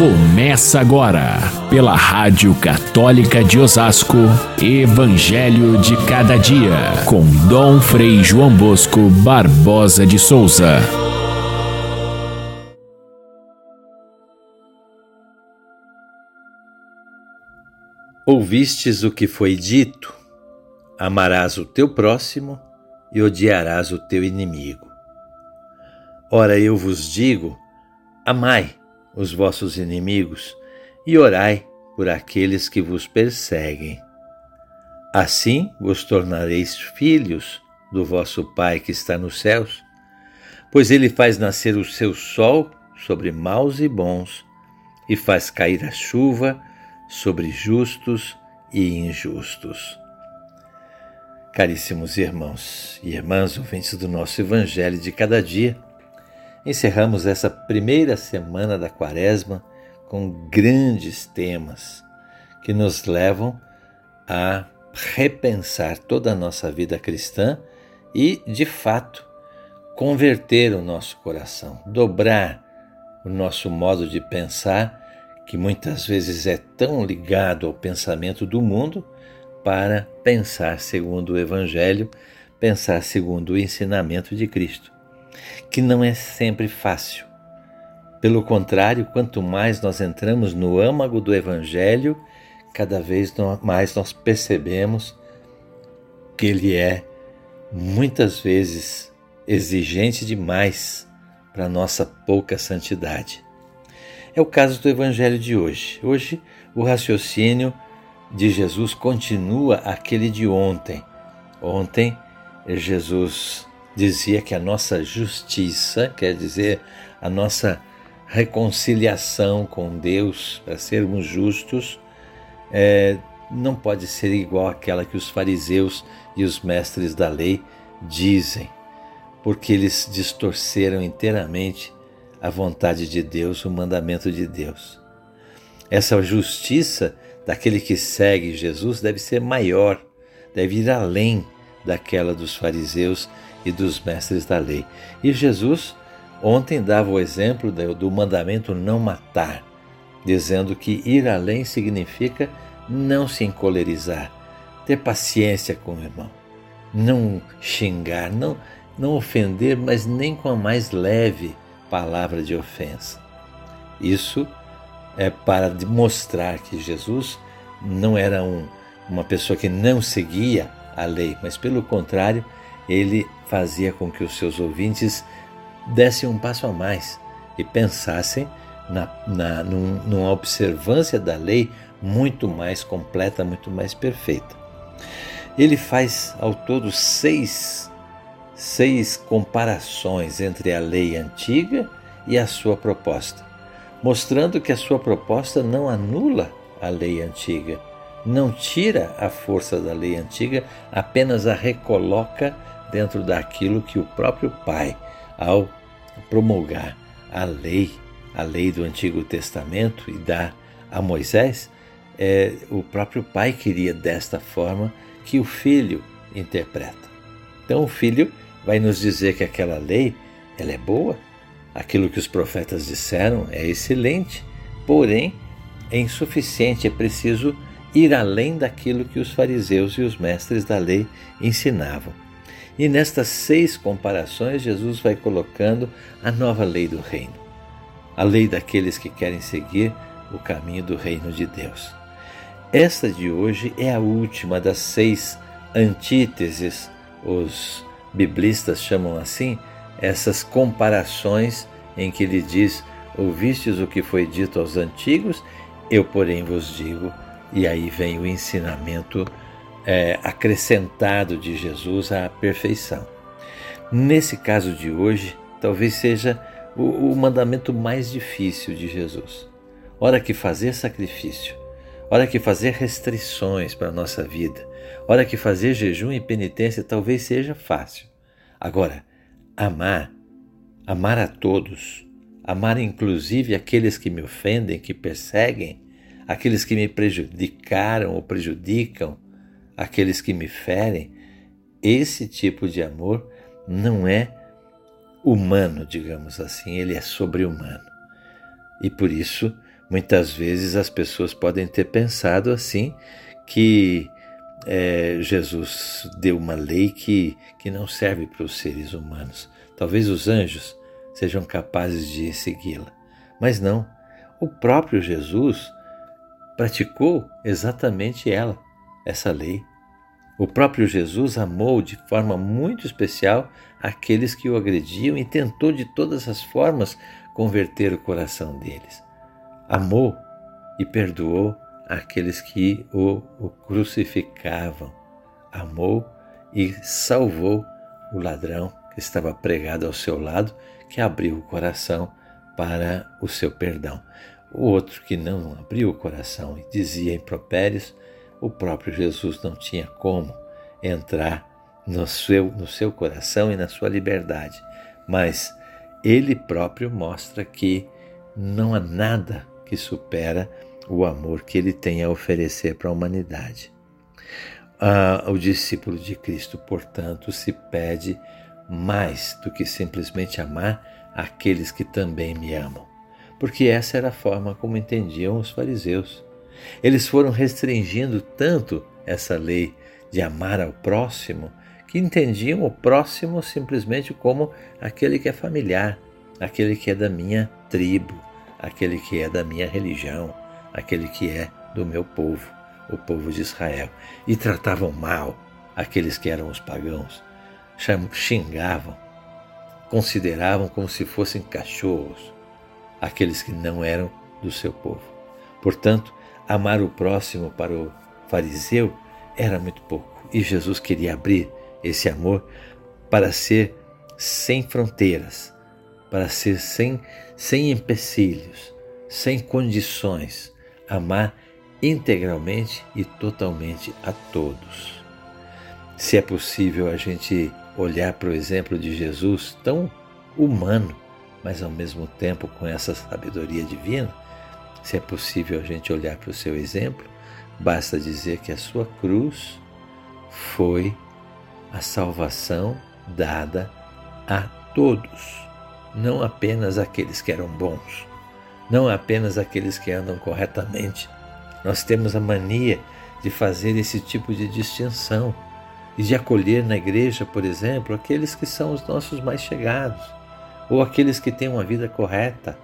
Começa agora, pela Rádio Católica de Osasco, Evangelho de Cada Dia, com Dom Frei João Bosco Barbosa de Souza. Ouvistes o que foi dito: amarás o teu próximo e odiarás o teu inimigo. Ora, eu vos digo: amai os vossos inimigos e orai por aqueles que vos perseguem. Assim vos tornareis filhos do vosso Pai que está nos céus, pois ele faz nascer o seu sol sobre maus e bons e faz cair a chuva sobre justos e injustos. Caríssimos irmãos e irmãs, ouvintes do nosso Evangelho de cada dia, encerramos essa primeira semana da Quaresma com grandes temas que nos levam a repensar toda a nossa vida cristã e, de fato, converter o nosso coração, dobrar o nosso modo de pensar, que muitas vezes é tão ligado ao pensamento do mundo, para pensar segundo o Evangelho, pensar segundo o ensinamento de Cristo, que não é sempre fácil. Pelo contrário, quanto mais nós entramos no âmago do Evangelho, cada vez mais nós percebemos que ele é muitas vezes exigente demais para nossa pouca santidade. É o caso do Evangelho de hoje. Hoje, o raciocínio de Jesus continua aquele de ontem. Ontem, Jesus dizia que a nossa justiça, quer dizer, a nossa reconciliação com Deus, para sermos justos, é, não pode ser igual àquela que os fariseus e os mestres da lei dizem, porque eles distorceram inteiramente a vontade de Deus, o mandamento de Deus. Essa justiça daquele que segue Jesus deve ser maior, deve ir além daquela dos fariseus e dos mestres da lei. E Jesus ontem dava o exemplo do mandamento não matar, dizendo que ir além significa não se encolerizar, ter paciência com o irmão, não xingar, não, não ofender, mas nem com a mais leve palavra de ofensa. Isso é para mostrar que Jesus não era um, uma pessoa que não seguia a lei, mas pelo contrário, ele fazia com que os seus ouvintes dessem um passo a mais e pensassem na, na, num, numa observância da lei muito mais completa, muito mais perfeita. Ele faz ao todo seis, seis comparações entre a lei antiga e a sua proposta mostrando que a sua proposta não anula a lei antiga, não tira a força da lei antiga, apenas a recoloca dentro daquilo que o próprio Pai, ao promulgar a lei, a lei do Antigo Testamento e dar a Moisés, é, o próprio Pai queria desta forma que o Filho interpreta. Então o Filho vai nos dizer que aquela lei ela é boa, Aquilo que os profetas disseram é excelente, porém é insuficiente, é preciso ir além daquilo que os fariseus e os mestres da lei ensinavam. E nestas seis comparações, Jesus vai colocando a nova lei do reino, a lei daqueles que querem seguir o caminho do reino de Deus. Esta de hoje é a última das seis antíteses, os biblistas chamam assim, essas comparações em que ele diz: Ouvistes o que foi dito aos antigos, eu, porém, vos digo. E aí vem o ensinamento é, acrescentado de Jesus à perfeição. Nesse caso de hoje, talvez seja o, o mandamento mais difícil de Jesus. Hora que fazer sacrifício, hora que fazer restrições para a nossa vida, hora que fazer jejum e penitência talvez seja fácil. Agora, amar, amar a todos, amar inclusive aqueles que me ofendem, que perseguem, aqueles que me prejudicaram ou prejudicam, aqueles que me ferem, esse tipo de amor não é humano, digamos assim, ele é sobre-humano. E por isso Muitas vezes as pessoas podem ter pensado assim que é, Jesus deu uma lei que, que não serve para os seres humanos. Talvez os anjos sejam capazes de segui-la. Mas não, o próprio Jesus praticou exatamente ela, essa lei. O próprio Jesus amou de forma muito especial aqueles que o agrediam e tentou de todas as formas converter o coração deles. Amou e perdoou aqueles que o, o crucificavam. Amou e salvou o ladrão que estava pregado ao seu lado, que abriu o coração para o seu perdão. O outro que não abriu o coração e dizia impropérios, o próprio Jesus não tinha como entrar no seu, no seu coração e na sua liberdade. Mas ele próprio mostra que não há nada que supera o amor que ele tem a oferecer para a humanidade. Ah, o discípulo de Cristo, portanto, se pede mais do que simplesmente amar aqueles que também me amam porque essa era a forma como entendiam os fariseus. Eles foram restringindo tanto essa lei de amar ao próximo que entendiam o próximo simplesmente como aquele que é familiar, aquele que é da minha tribo, aquele que é da minha religião, aquele que é do meu povo, o povo de Israel. E tratavam mal aqueles que eram os pagãos, xingavam, consideravam como se fossem cachorros aqueles que não eram do seu povo. Portanto, amar o próximo para o fariseu era muito pouco. E Jesus queria abrir esse amor para ser sem fronteiras, para ser sem, sem empecilhos, sem condições, amar integralmente e totalmente a todos. Se é possível a gente olhar para o exemplo de Jesus tão humano, mas ao mesmo tempo com essa sabedoria divina, se é possível a gente olhar para o seu exemplo, basta dizer que a sua cruz foi a salvação dada a todos, não apenas aqueles que eram bons, não apenas aqueles que andam corretamente. Nós temos a mania de fazer esse tipo de distinção e de acolher na igreja, por exemplo, aqueles que são os nossos mais chegados ou aqueles que têm uma vida correta,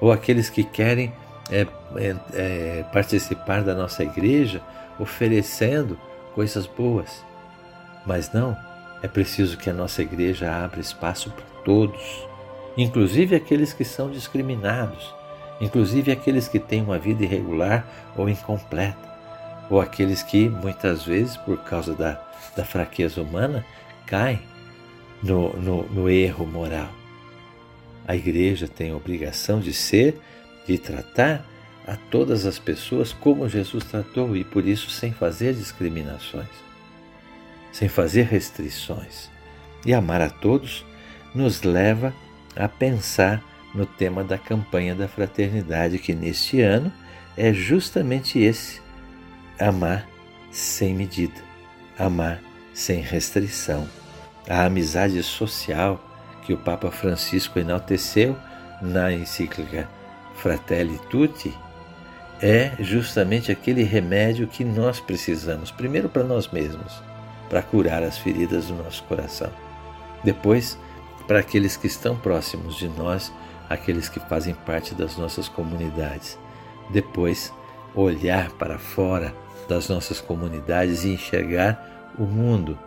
ou aqueles que querem é, é, é, participar da nossa igreja oferecendo coisas boas. Mas não, é preciso que a nossa igreja abra espaço para todos, inclusive aqueles que são discriminados, inclusive aqueles que têm uma vida irregular ou incompleta, ou aqueles que muitas vezes, por causa da, da fraqueza humana, caem no, no, no erro moral. A igreja tem a obrigação de ser, de tratar a todas as pessoas como Jesus tratou e por isso sem fazer discriminações, sem fazer restrições. E amar a todos nos leva a pensar no tema da campanha da fraternidade, que neste ano é justamente esse: amar sem medida, amar sem restrição. A amizade social que o Papa Francisco enalteceu na encíclica Fratelli Tutti é justamente aquele remédio que nós precisamos, primeiro para nós mesmos, para curar as feridas do nosso coração. Depois, para aqueles que estão próximos de nós, aqueles que fazem parte das nossas comunidades. Depois, olhar para fora das nossas comunidades e enxergar o mundo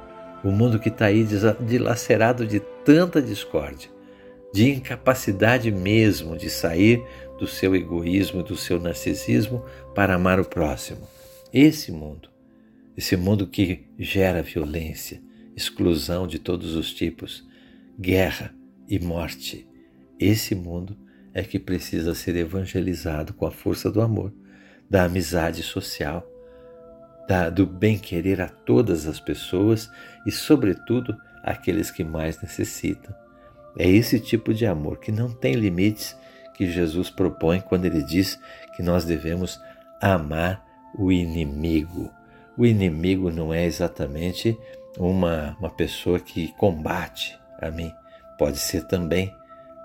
o mundo que está aí dilacerado de tanta discórdia, de incapacidade mesmo de sair do seu egoísmo, do seu narcisismo para amar o próximo. Esse mundo, esse mundo que gera violência, exclusão de todos os tipos, guerra e morte, esse mundo é que precisa ser evangelizado com a força do amor, da amizade social, da, do bem-querer a todas as pessoas e, sobretudo, àqueles que mais necessitam. É esse tipo de amor que não tem limites que Jesus propõe quando ele diz que nós devemos amar o inimigo. O inimigo não é exatamente uma, uma pessoa que combate a mim, pode ser também,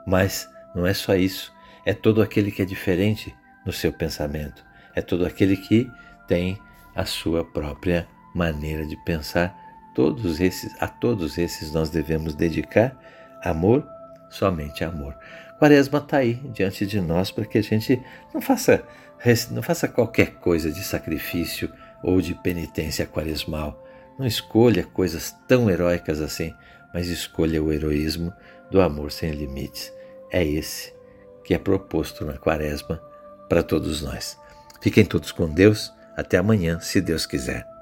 mas não é só isso, é todo aquele que é diferente no seu pensamento. É todo aquele que tem a sua própria maneira de pensar. Todos esses, a todos esses nós devemos dedicar amor, somente amor. Quaresma está aí diante de nós para que a gente não faça, não faça qualquer coisa de sacrifício ou de penitência quaresmal. Não escolha coisas tão heróicas assim, mas escolha o heroísmo do amor sem limites. É esse que é proposto na Quaresma para todos nós. Fiquem todos com Deus. Até amanhã, se Deus quiser.